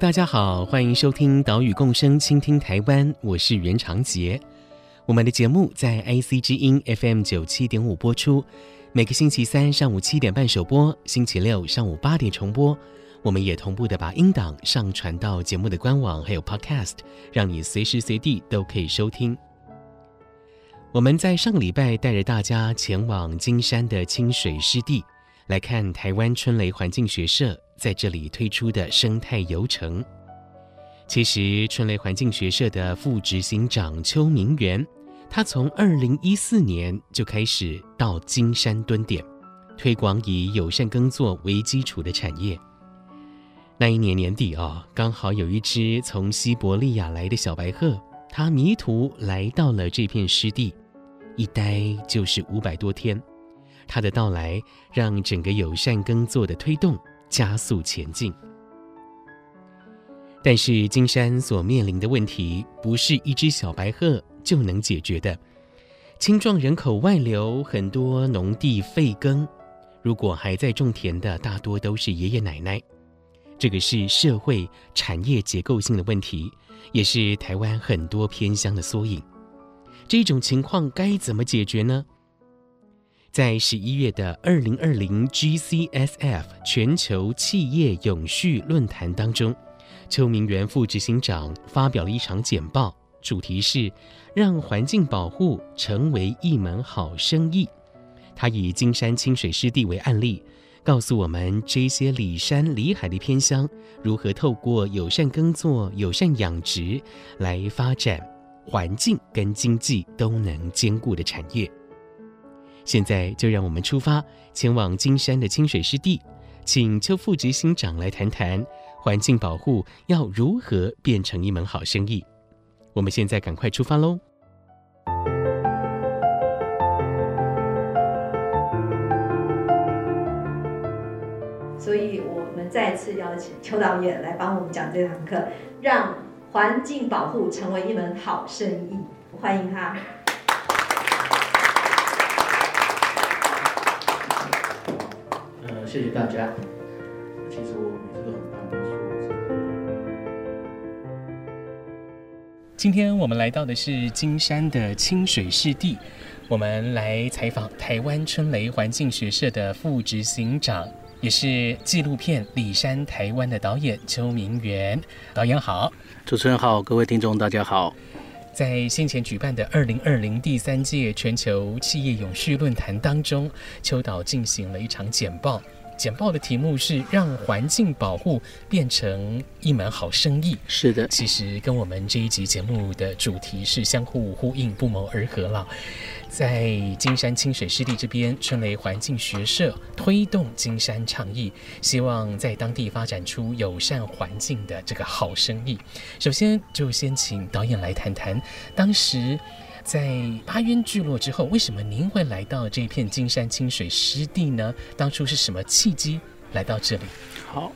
大家好，欢迎收听《岛屿共生，倾听台湾》，我是袁长杰。我们的节目在 IC 之音 FM 九七点五播出，每个星期三上午七点半首播，星期六上午八点重播。我们也同步的把音档上传到节目的官网，还有 Podcast，让你随时随地都可以收听。我们在上个礼拜带着大家前往金山的清水湿地，来看台湾春雷环境学社。在这里推出的生态游程，其实春雷环境学社的副执行长邱明元，他从二零一四年就开始到金山蹲点，推广以友善耕作为基础的产业。那一年年底啊，刚好有一只从西伯利亚来的小白鹤，它迷途来到了这片湿地，一待就是五百多天。它的到来，让整个友善耕作的推动。加速前进，但是金山所面临的问题不是一只小白鹤就能解决的。青壮人口外流，很多农地废耕，如果还在种田的，大多都是爷爷奶奶。这个是社会产业结构性的问题，也是台湾很多偏乡的缩影。这种情况该怎么解决呢？在十一月的二零二零 GCSF 全球企业永续论坛当中，邱明元副执行长发表了一场简报，主题是让环境保护成为一门好生意。他以金山清水湿地为案例，告诉我们这些里山里海的偏乡如何透过友善耕作、友善养殖来发展环境跟经济都能兼顾的产业。现在就让我们出发，前往金山的清水湿地，请邱副执行长来谈谈环境保护要如何变成一门好生意。我们现在赶快出发喽！所以我们再次邀请邱导演来帮我们讲这堂课，让环境保护成为一门好生意。欢迎他。谢谢大家。其实我每次都很怕今天我们来到的是金山的清水湿地，我们来采访台湾春雷环境学社的副执行长，也是纪录片《里山台湾》的导演邱明元。导演好，主持人好，各位听众大家好。在先前举办的二零二零第三届全球企业永续论坛当中，邱导进行了一场简报。简报的题目是让环境保护变成一门好生意。是的，其实跟我们这一集节目的主题是相互呼应、不谋而合了。在金山清水湿地这边，春雷环境学社推动金山倡议，希望在当地发展出友善环境的这个好生意。首先，就先请导演来谈谈当时。在八渊聚落之后，为什么您会来到这片金山清水湿地呢？当初是什么契机来到这里？好，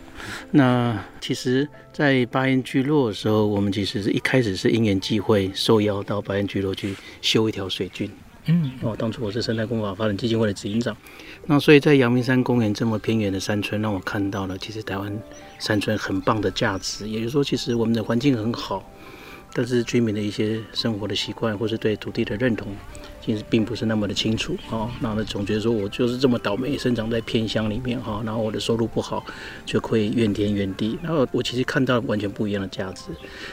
那其实，在八渊聚落的时候，我们其实是一开始是因缘际会，受邀到八渊聚落去修一条水圳。嗯，哦，当初我是生态工法发展基金会的执行长，那所以在阳明山公园这么偏远的山村，让我看到了其实台湾山村很棒的价值。也就是说，其实我们的环境很好。但是居民的一些生活的习惯，或是对土地的认同，其实并不是那么的清楚哦。然后呢，总觉得说我就是这么倒霉，生长在偏乡里面哈，然后我的收入不好，就可以怨天怨地。然后我其实看到完全不一样的价值。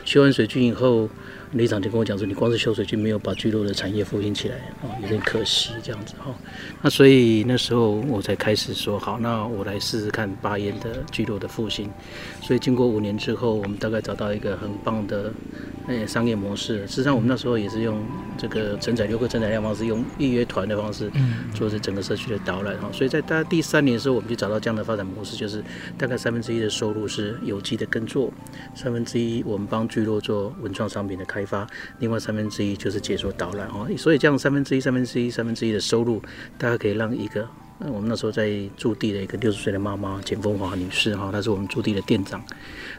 修完水圳以后，里长就跟我讲说，你光是修水军没有把聚落的产业复兴起来哦，有点可惜这样子哈。那所以那时候我才开始说，好，那我来试试看八烟的聚落的复兴。所以经过五年之后，我们大概找到一个很棒的呃商业模式。事实际上我们那时候也是用这个承载游客承载量方式，用预约团的方式做这整个社区的导览哈。所以在大概第三年的时候，我们就找到这样的发展模式，就是大概三分之一的收入是有机的耕作，三分之一我们帮聚落做文创商品的开。开发，另外三分之一就是解说导览哦，所以这样三分之一、三分之一、三分之一的收入，大概可以让一个，我们那时候在驻地的一个六十岁的妈妈简风华女士哈，她是我们驻地的店长，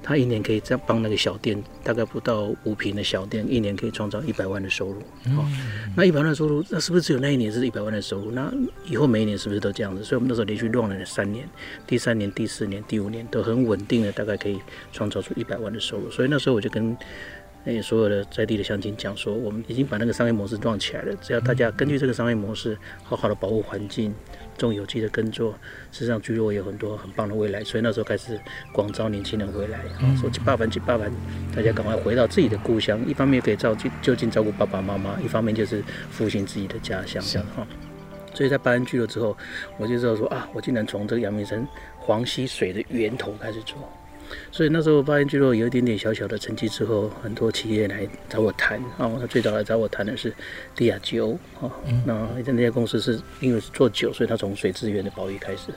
她一年可以这样帮那个小店，大概不到五平的小店，一年可以创造一百万的收入。哦，那一百万的收入，那是不是只有那一年是一百万的收入？那以后每一年是不是都这样子？所以我们那时候连续乱了三年，第三年、第四年、第五年都很稳定的，大概可以创造出一百万的收入。所以那时候我就跟。那所有的在地的乡亲讲说，我们已经把那个商业模式撞起来了。只要大家根据这个商业模式，好好的保护环境，种有机的耕作，事实上居落有很多很棒的未来。所以那时候开始广招年轻人回来，啊，说去爸爸去爸爸，大家赶快回到自己的故乡。一方面可以照就近照顾爸爸妈妈，一方面就是复兴自己的家乡。这样哈，所以在八烟聚落之后，我就知道说啊，我竟然从这个阳明山黄溪水的源头开始做。所以那时候八音聚落有一点点小小的成绩之后，很多企业来找我谈啊。他最早来找我谈的是迪亚吉欧啊。那那家公司是因为是做酒，所以他从水资源的保育开始。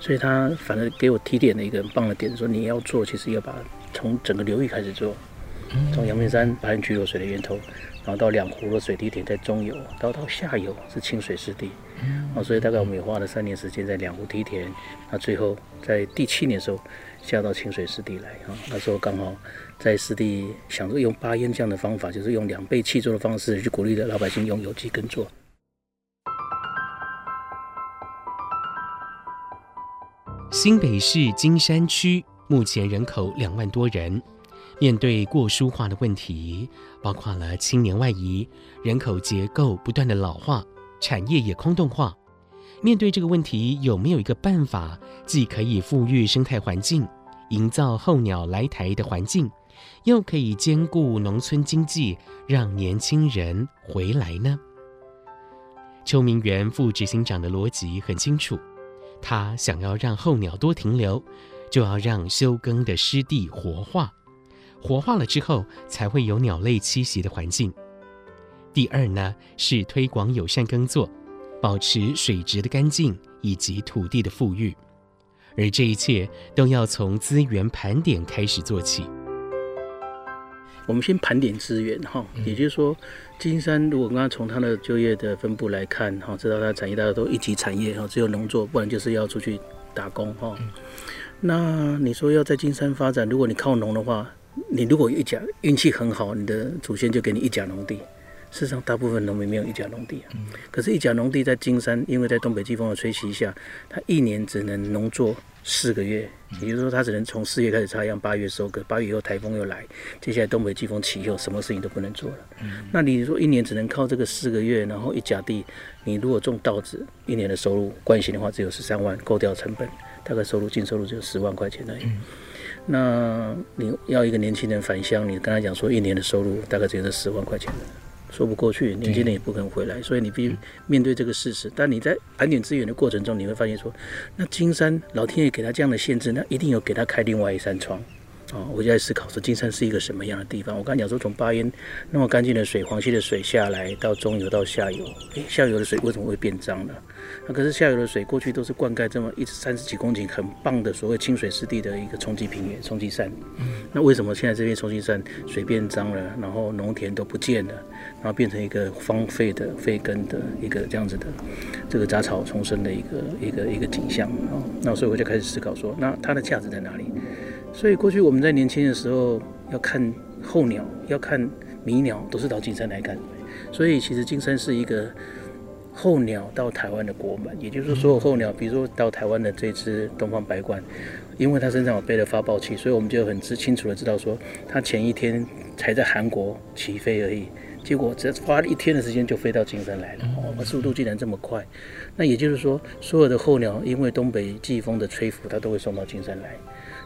所以他反正给我提点了一个很棒的点，说你要做，其实要把从整个流域开始做，从阳明山八烟聚落水的源头，然后到两湖的水滴田在中游，到到下游是清水湿地。啊，所以大概我们也花了三年时间在两湖梯田，那最后在第七年的时候。下到清水湿地来啊，那时候刚好在湿地想着用八烟这样的方法，就是用两倍契作的方式去鼓励的老百姓用有机耕作。新北市金山区目前人口两万多人，面对过疏化的问题，包括了青年外移、人口结构不断的老化、产业也空洞化。面对这个问题，有没有一个办法，既可以富裕生态环境，营造候鸟来台的环境，又可以兼顾农村经济，让年轻人回来呢？邱明元副执行长的逻辑很清楚，他想要让候鸟多停留，就要让休耕的湿地活化，活化了之后，才会有鸟类栖息的环境。第二呢，是推广友善耕作。保持水质的干净以及土地的富裕，而这一切都要从资源盘点开始做起。我们先盘点资源哈，也就是说，金山如果刚刚从它的就业的分布来看哈，知道它的产业大家都一级产业哈，只有农作，不然就是要出去打工哈。那你说要在金山发展，如果你靠农的话，你如果有一甲运气很好，你的祖先就给你一甲农地。事实上，大部分农民没有一甲农地啊。可是，一甲农地在金山，因为在东北季风的吹袭下，它一年只能农作四个月，也就是说，它只能从四月开始插秧，八月收割，八月以后台风又来，接下来东北季风起以后，什么事情都不能做了。那你说一年只能靠这个四个月，然后一甲地，你如果种稻子，一年的收入惯行的话只有十三万，够掉成本，大概收入净收入只有十万块钱而已。那你要一个年轻人返乡，你跟他讲说一年的收入大概只有这十万块钱说不过去，年轻人也不肯回来，所以你必须面对这个事实。但你在盘点资源的过程中，你会发现说，那金山老天爷给他这样的限制，那一定有给他开另外一扇窗。啊、哦，我就在思考说，金山是一个什么样的地方？我刚才讲说，从巴烟那么干净的水，黄溪的水下来到中游到下游，诶，下游的水为什么会变脏呢？那可是下游的水过去都是灌溉这么一三十几公顷很棒的所谓清水湿地的一个冲积平原、冲积扇。那为什么现在这边冲积山水变脏了，然后农田都不见了，然后变成一个荒废的废根的一个这样子的这个杂草丛生的一个一个一个景象啊？那所以我就开始思考说，那它的价值在哪里？所以过去我们在年轻的时候要看候鸟，要看迷鸟，都是到金山来看。所以其实金山是一个候鸟到台湾的国门，也就是说，所有候鸟，比如说到台湾的这只东方白鹳，因为它身上有背了发报器，所以我们就很知清楚的知道说，它前一天才在韩国起飞而已，结果只花了一天的时间就飞到金山来了，哦，速度竟然这么快。那也就是说，所有的候鸟因为东北季风的吹拂，它都会送到金山来。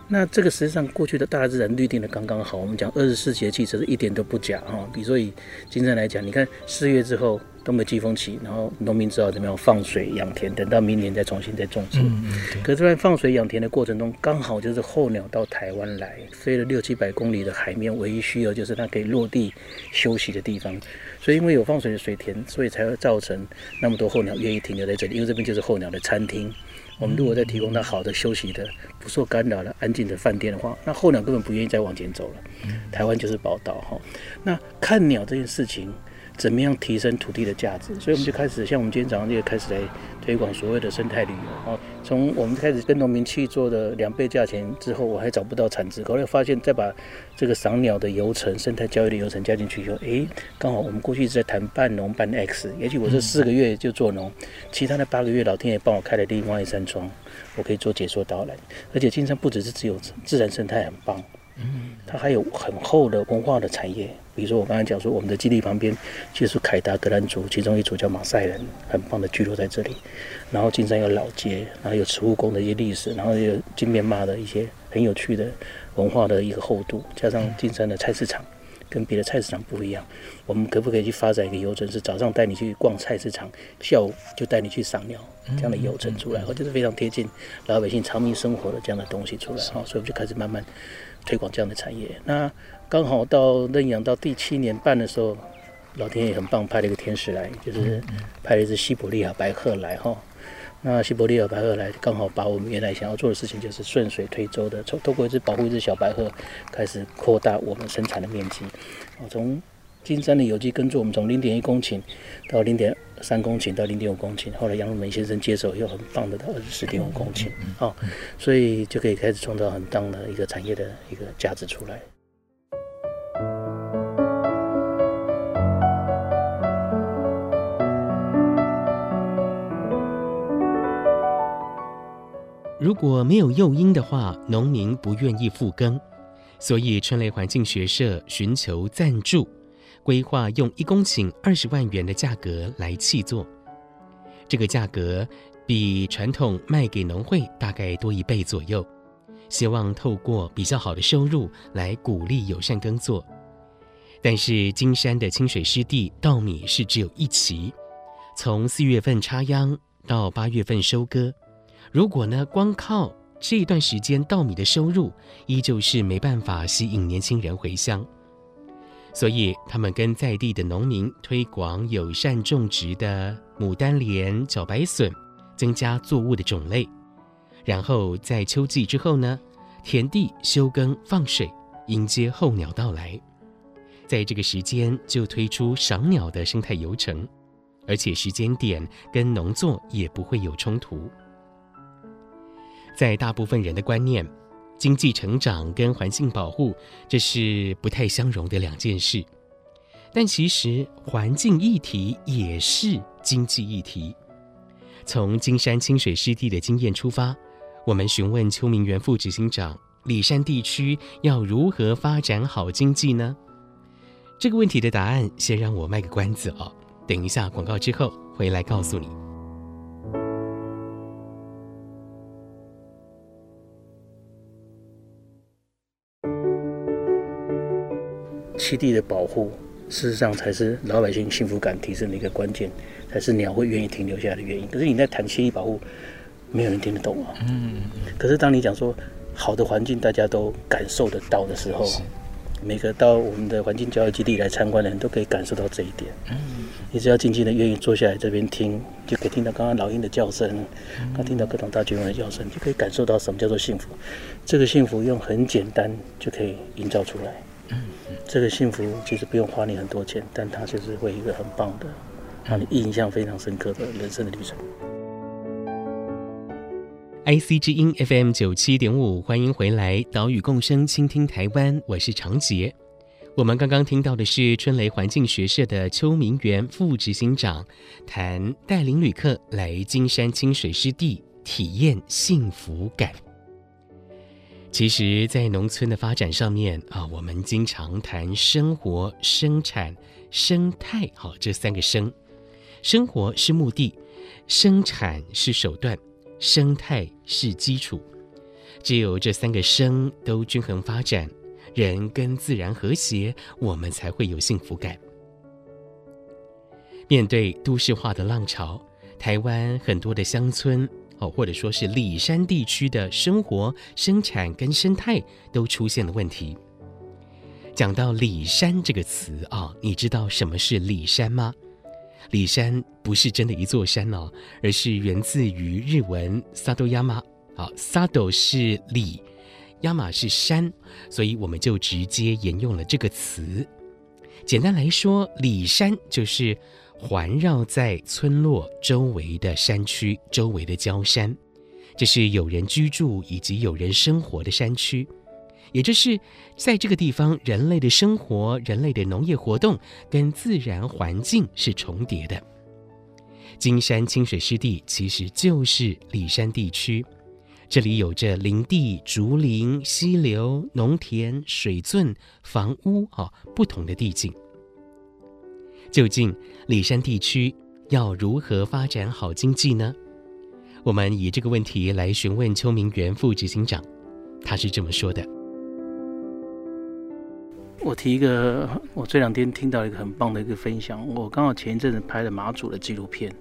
那这个实际上过去的大自然律定的刚刚好。我们讲二十四节气，其实一点都不假哈。比如说以金山来讲，你看四月之后。东北季风起，然后农民知道怎么样放水养田，等到明年再重新再种植。嗯嗯、可是，在放水养田的过程中，刚好就是候鸟到台湾来，飞了六七百公里的海面，唯一需要就是它可以落地休息的地方。所以，因为有放水的水田，所以才会造成那么多候鸟愿意停留在这里。因为这边就是候鸟的餐厅。我们如果再提供它好的休息的、不受干扰的、安静的饭店的话，那候鸟根本不愿意再往前走了。台湾就是宝岛哈。那看鸟这件事情。怎么样提升土地的价值？所以我们就开始，像我们今天早上就开始来推广所谓的生态旅游。哦，从我们开始跟农民去做的两倍价钱之后，我还找不到产值，后来发现再把这个赏鸟的游程、生态教育的游程加进去以后，诶，刚好我们过去一直在谈半农半 X，也许我这四个月就做农，其他的八个月老天爷帮我开了另外一扇窗，我可以做解说导览。而且金山不只是只有自然生态很棒。嗯，它还有很厚的文化的产业，比如说我刚才讲说，我们的基地旁边就是凯达格兰族，其中一组叫马赛人，很棒的聚落在这里。然后金山有老街，然后有慈物宫的一些历史，然后有金面妈的一些很有趣的文化的一个厚度，加上金山的菜市场，跟别的菜市场不一样。我们可不可以去发展一个游程，是早上带你去逛菜市场，下午就带你去赏鸟这样的游程出来，或者是非常贴近老百姓长民生活的这样的东西出来。好，所以我们就开始慢慢。推广这样的产业，那刚好到认养到第七年半的时候，老天爷很棒，派了一个天使来，就是派了一只西伯利亚白鹤来哈。那西伯利亚白鹤来，刚好把我们原来想要做的事情，就是顺水推舟的，从透过一只保护一只小白鹤，开始扩大我们生产的面积。我从金山的有机耕作，我们从零点一公顷到零点三公顷到零点五公顷，后来杨文梅先生接手，又很棒的到二十四点五公顷，哦，所以就可以开始创造很棒的一个产业的一个价值出来。如果没有诱因的话，农民不愿意复耕，所以春雷环境学社寻求赞助。规划用一公顷二十万元的价格来砌作，这个价格比传统卖给农会大概多一倍左右。希望透过比较好的收入来鼓励友善耕作。但是金山的清水湿地稻米是只有一期，从四月份插秧到八月份收割，如果呢光靠这一段时间稻米的收入，依旧是没办法吸引年轻人回乡。所以，他们跟在地的农民推广友善种植的牡丹莲、茭白笋，增加作物的种类。然后在秋季之后呢，田地休耕放水，迎接候鸟到来。在这个时间就推出赏鸟的生态游程，而且时间点跟农作也不会有冲突。在大部分人的观念，经济成长跟环境保护，这是不太相容的两件事。但其实环境议题也是经济议题。从金山清水湿地的经验出发，我们询问邱明元副执行长：里山地区要如何发展好经济呢？这个问题的答案，先让我卖个关子哦。等一下广告之后回来告诉你。栖地的保护，事实上才是老百姓幸福感提升的一个关键，才是鸟会愿意停留下来的原因。可是你在谈栖地保护，没有人听得懂啊。嗯。可是当你讲说好的环境大家都感受得到的时候，每个到我们的环境教育基地来参观的人都可以感受到这一点。嗯。你只要静静的愿意坐下来这边听，就可以听到刚刚老鹰的叫声，刚听到各种大群鸟的叫声，就可以感受到什么叫做幸福。这个幸福用很简单就可以营造出来。这个幸福其实不用花你很多钱，但它就是会一个很棒的，让你印象非常深刻的人生的旅程。IC 之音 FM 九七点五，欢迎回来，岛屿共生，倾听台湾，我是长杰。我们刚刚听到的是春雷环境学社的邱明元副执行长谈带领旅客来金山清水湿地体验幸福感。其实，在农村的发展上面啊，我们经常谈生活、生产、生态，好，这三个生。生活是目的，生产是手段，生态是基础。只有这三个生都均衡发展，人跟自然和谐，我们才会有幸福感。面对都市化的浪潮，台湾很多的乡村哦，或者说是里山地区的生活、生产跟生态都出现了问题。讲到里山这个词啊，你知道什么是里山吗？里山不是真的一座山哦，而是源自于日文 “sadoyama”。好，“sado” 是里，“yama” 是山，所以我们就直接沿用了这个词。简单来说，里山就是环绕在村落周围的山区、周围的郊山，这是有人居住以及有人生活的山区。也就是在这个地方，人类的生活、人类的农业活动跟自然环境是重叠的。金山清水湿地其实就是里山地区，这里有着林地、竹林、溪流、农田、水圳、房屋啊，不同的地景。究竟里山地区要如何发展好经济呢？我们以这个问题来询问邱明元副执行长，他是这么说的。我提一个，我这两天听到一个很棒的一个分享。我刚好前一阵子拍了马祖的纪录片，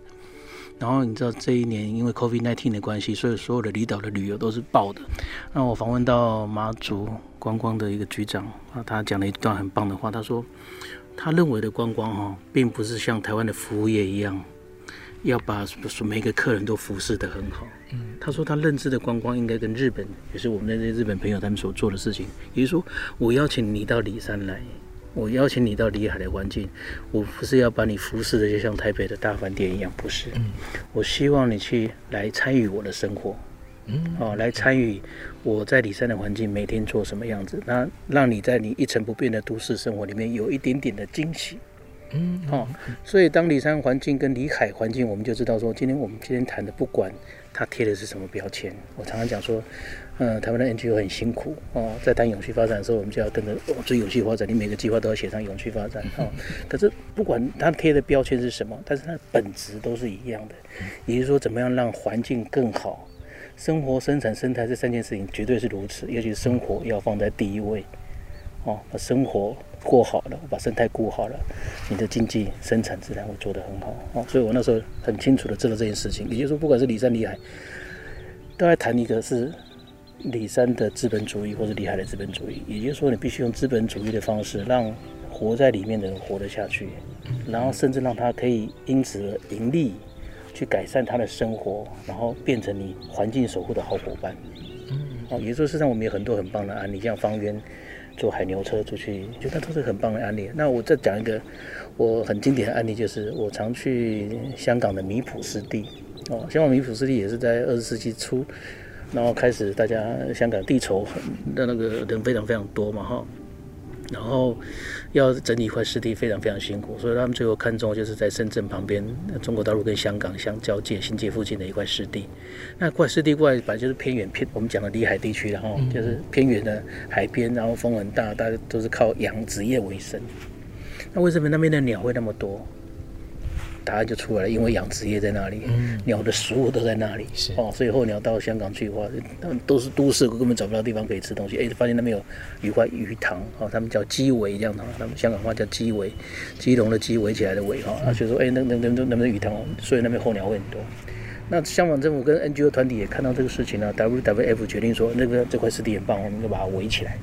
然后你知道这一年因为 COVID-19 的关系，所以所有的离岛的旅游都是爆的。那我访问到马祖观光的一个局长啊，他讲了一段很棒的话，他说他认为的观光哈，并不是像台湾的服务业一样。要把每个客人都服侍得很好。嗯，他说他认知的观光应该跟日本，也是我们那些日本朋友他们所做的事情。也就是说，我邀请你到里山来，我邀请你到里海的环境，我不是要把你服侍的就像台北的大饭店一样，不是。嗯，我希望你去来参与我的生活。嗯，哦，来参与我在里山的环境，每天做什么样子，那让你在你一成不变的都市生活里面有一点点的惊喜。嗯，哦，所以当里山环境跟里海环境，我们就知道说，今天我们今天谈的，不管它贴的是什么标签，我常常讲说，嗯，台湾的 NGO 很辛苦哦，在谈永续发展的时候，我们就要跟着追永续发展，你每个计划都要写上永续发展哦。可是不管它贴的标签是什么，但是它的本质都是一样的，也就是说，怎么样让环境更好，生活、生产、生态这三件事情绝对是如此，尤其是生活要放在第一位，哦，把生活。过好了，把生态顾好了，你的经济生产自然会做得很好哦。所以我那时候很清楚的知道这件事情，也就是说，不管是李山里海，都在谈一个是李山的资本主义，或是李海的资本主义。也就是说，你必须用资本主义的方式，让活在里面的人活得下去，然后甚至让他可以因此盈利，去改善他的生活，然后变成你环境守护的好伙伴。嗯哦，也就是说，事实上我们有很多很棒的案例，像方圆。坐海牛车出去，觉得都是很棒的案例。那我再讲一个我很经典的案例，就是我常去香港的米埔湿地哦，香港米埔湿地也是在二十世纪初，然后开始大家香港地稠的那个人非常非常多嘛哈。然后要整理一块湿地非常非常辛苦，所以他们最后看中就是在深圳旁边，中国大陆跟香港相交界、新界附近的一块湿地。那块湿地过来本来就是偏远偏，我们讲的离海地区，然后就是偏远的海边，然后风很大，大家都是靠养殖业为生。那为什么那边的鸟会那么多？答案就出来了，因为养殖业在那里，嗯、鸟的食物都在那里，是哦，所以候鸟到香港去的话，都是都市，根本找不到地方可以吃东西。哎，发现那边有鱼块鱼塘，哦，他们叫鸡围这样的，他们香港话叫鸡围，鸡笼的鸡围起来的围哈，啊，所以说哎，那那那那那边鱼塘，所以那边候鸟会很多。那香港政府跟 NGO 团体也看到这个事情呢，WWF 决定说，那个这块湿地很棒，我们就把它围起来。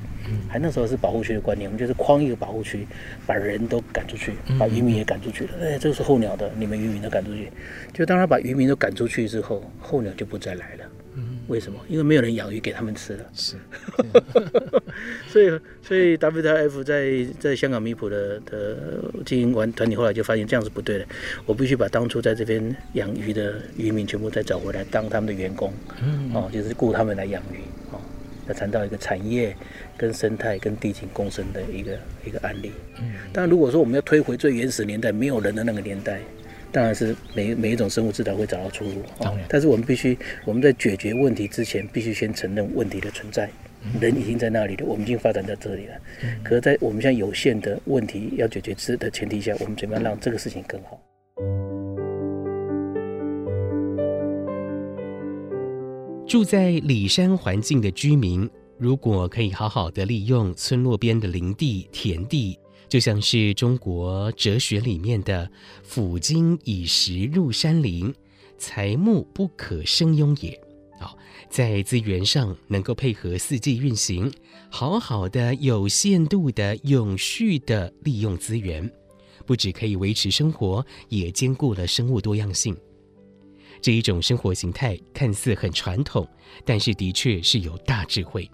还那时候是保护区的观念，我们就是框一个保护区，把人都赶出去，把渔民也赶出去了。哎，这个是候鸟的，你们渔民都赶出去。就当他把渔民都赶出去之后，候鸟就不再来了。为什么？因为没有人养鱼给他们吃了。是，所以所以 WWF 在在香港米埔的的经营完团体后来就发现这样是不对的，我必须把当初在这边养鱼的渔民全部再找回来当他们的员工，嗯，哦，就是雇他们来养鱼，哦，要谈到一个产业跟生态跟地景共生的一个一个案例。嗯，当然如果说我们要推回最原始年代没有人的那个年代。当然是每每一种生物至少会找到出路，当然，但是我们必须我们在解决问题之前，必须先承认问题的存在。人已经在那里了，我们已经发展到这里了。可是，在我们现在有限的问题要解决之的前提下，我们怎么样让这个事情更好？住在里山环境的居民，如果可以好好的利用村落边的林地、田地，就像是中国哲学里面的“抚今以时入山林，材木不可生庸也”。好，在资源上能够配合四季运行，好好的有限度的永续的利用资源，不只可以维持生活，也兼顾了生物多样性。这一种生活形态看似很传统，但是的确是有大智慧。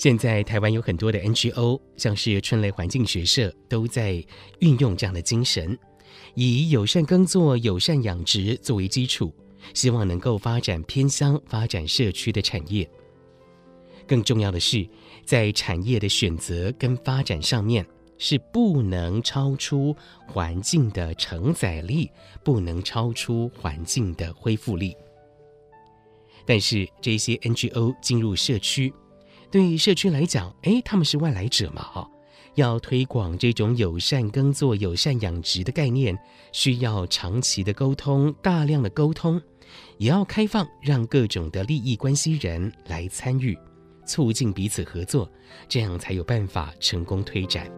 现在台湾有很多的 NGO，像是春雷环境学社，都在运用这样的精神，以友善耕作、友善养殖作为基础，希望能够发展偏乡、发展社区的产业。更重要的是，在产业的选择跟发展上面。是不能超出环境的承载力，不能超出环境的恢复力。但是这些 NGO 进入社区，对于社区来讲，哎，他们是外来者嘛，哈，要推广这种友善耕作、友善养殖的概念，需要长期的沟通，大量的沟通，也要开放，让各种的利益关系人来参与，促进彼此合作，这样才有办法成功推展。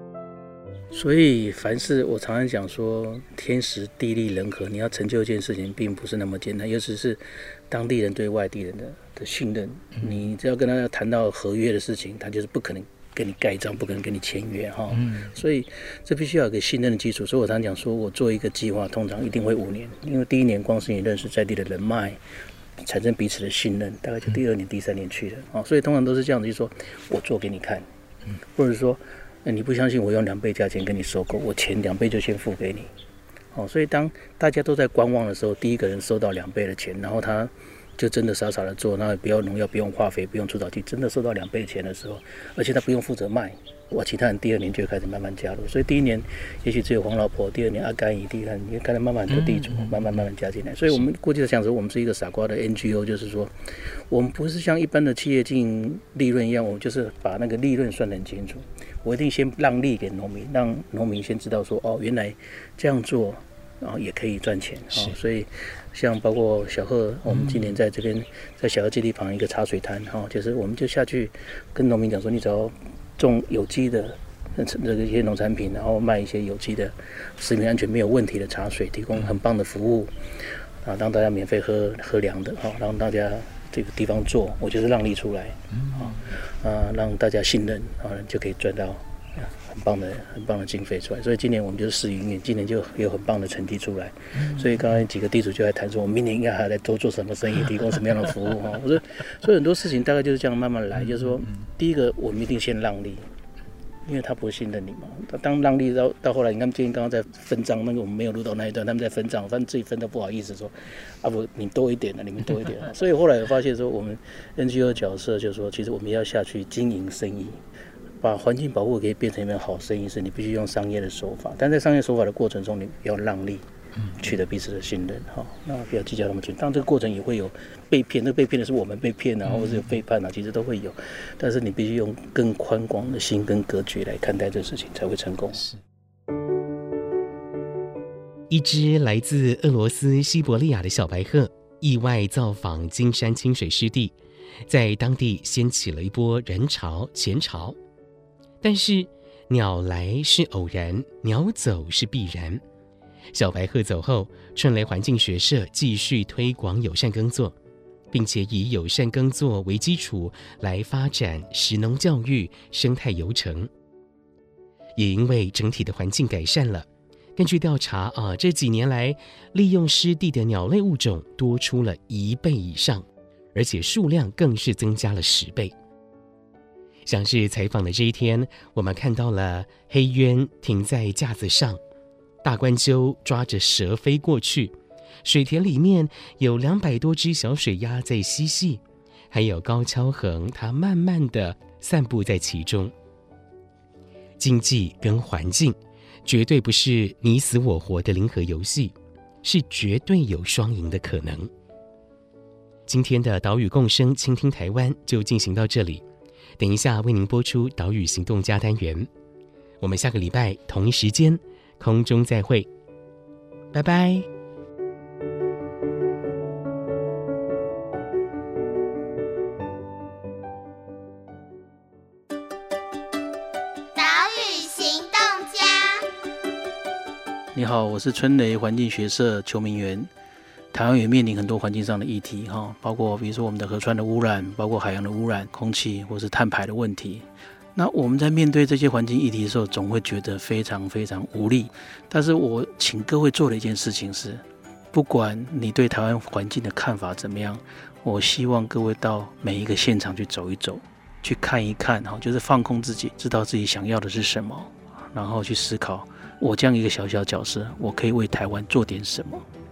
所以，凡事我常常讲说，天时地利人和，你要成就一件事情，并不是那么简单。尤其是当地人对外地人的的信任，你只要跟他谈到合约的事情，他就是不可能跟你盖章，不可能跟你签约哈。嗯。所以，这必须要有个信任的基础。所以我常常讲说，我做一个计划，通常一定会五年，因为第一年光是你认识在地的人脉，产生彼此的信任，大概就第二年、第三年去了啊。所以通常都是这样子，就是说我做给你看，或者说。那你不相信我用两倍价钱跟你收购，我钱两倍就先付给你，哦，所以当大家都在观望的时候，第一个人收到两倍的钱，然后他就真的傻傻的做，那也不要农药，不用化肥，不用除草剂，真的收到两倍钱的时候，而且他不用负责卖，我，其他人第二年就开始慢慢加入，所以第一年也许只有黄老婆，第二年阿甘姨弟，看你看到慢慢的地主慢慢慢慢加进来，所以我们过去的想说，我们是一个傻瓜的 NGO，就是说我们不是像一般的企业经营利润一样，我们就是把那个利润算得很清楚。我一定先让利给农民，让农民先知道说哦，原来这样做，然后也可以赚钱哦。所以像包括小贺，我们今年在这边在小贺基地旁一个茶水摊哈，就是我们就下去跟农民讲说，你只要种有机的这个一些农产品，然后卖一些有机的食品安全没有问题的茶水，提供很棒的服务啊，让大家免费喝喝凉的哈，让大家。这个地方做，我就是让利出来，啊，啊，让大家信任，啊，就可以赚到很棒的、很棒的经费出来。所以今年我们就是试营运，今年就有很棒的成绩出来。所以刚才几个地主就在谈说，我们明年应该还要再多做什么生意，提供什么样的服务哈。我说，所以很多事情大概就是这样慢慢来，就是说，第一个我们一定先让利。因为他不信任你嘛，他当让利到到后来，你看今天刚刚在分账，那个我们没有录到那一段，他们在分账，反正自己分的不好意思说，啊不，你多一点了，你们多一点了，所以后来我发现说，我们 NGO 角色就是说，其实我们要下去经营生意，把环境保护可以变成一门好生意，是你必须用商业的手法，但在商业手法的过程中，你要让利。取得彼此的信任，哈，那不要计较那么紧。当然，这个过程也会有被骗，那被骗的是我们被骗啊，或者是有背叛啊，其实都会有。但是你必须用更宽广的心跟格局来看待这事情，才会成功。是。一只来自俄罗斯西伯利亚的小白鹤意外造访金山清水湿地，在当地掀起了一波人潮钱潮。但是鸟来是偶然，鸟走是必然。小白鹤走后，春雷环境学社继续推广友善耕作，并且以友善耕作为基础来发展食农教育、生态游程。也因为整体的环境改善了，根据调查啊，这几年来利用湿地的鸟类物种多出了一倍以上，而且数量更是增加了十倍。像是采访的这一天，我们看到了黑鸢停在架子上。大冠鸠抓着蛇飞过去，水田里面有两百多只小水鸭在嬉戏，还有高跷横，它慢慢地散步在其中。经济跟环境绝对不是你死我活的零和游戏，是绝对有双赢的可能。今天的岛屿共生，倾听台湾就进行到这里，等一下为您播出岛屿行动家单元，我们下个礼拜同一时间，空中再会，拜拜。岛屿行动家你好，我是春雷环境学社邱明源。台湾也面临很多环境上的议题，哈，包括比如说我们的河川的污染，包括海洋的污染、空气或是碳排的问题。那我们在面对这些环境议题的时候，总会觉得非常非常无力。但是我请各位做的一件事情是，不管你对台湾环境的看法怎么样，我希望各位到每一个现场去走一走，去看一看，哈，就是放空自己，知道自己想要的是什么，然后去思考。我这样一个小小角色，我可以为台湾做点什么？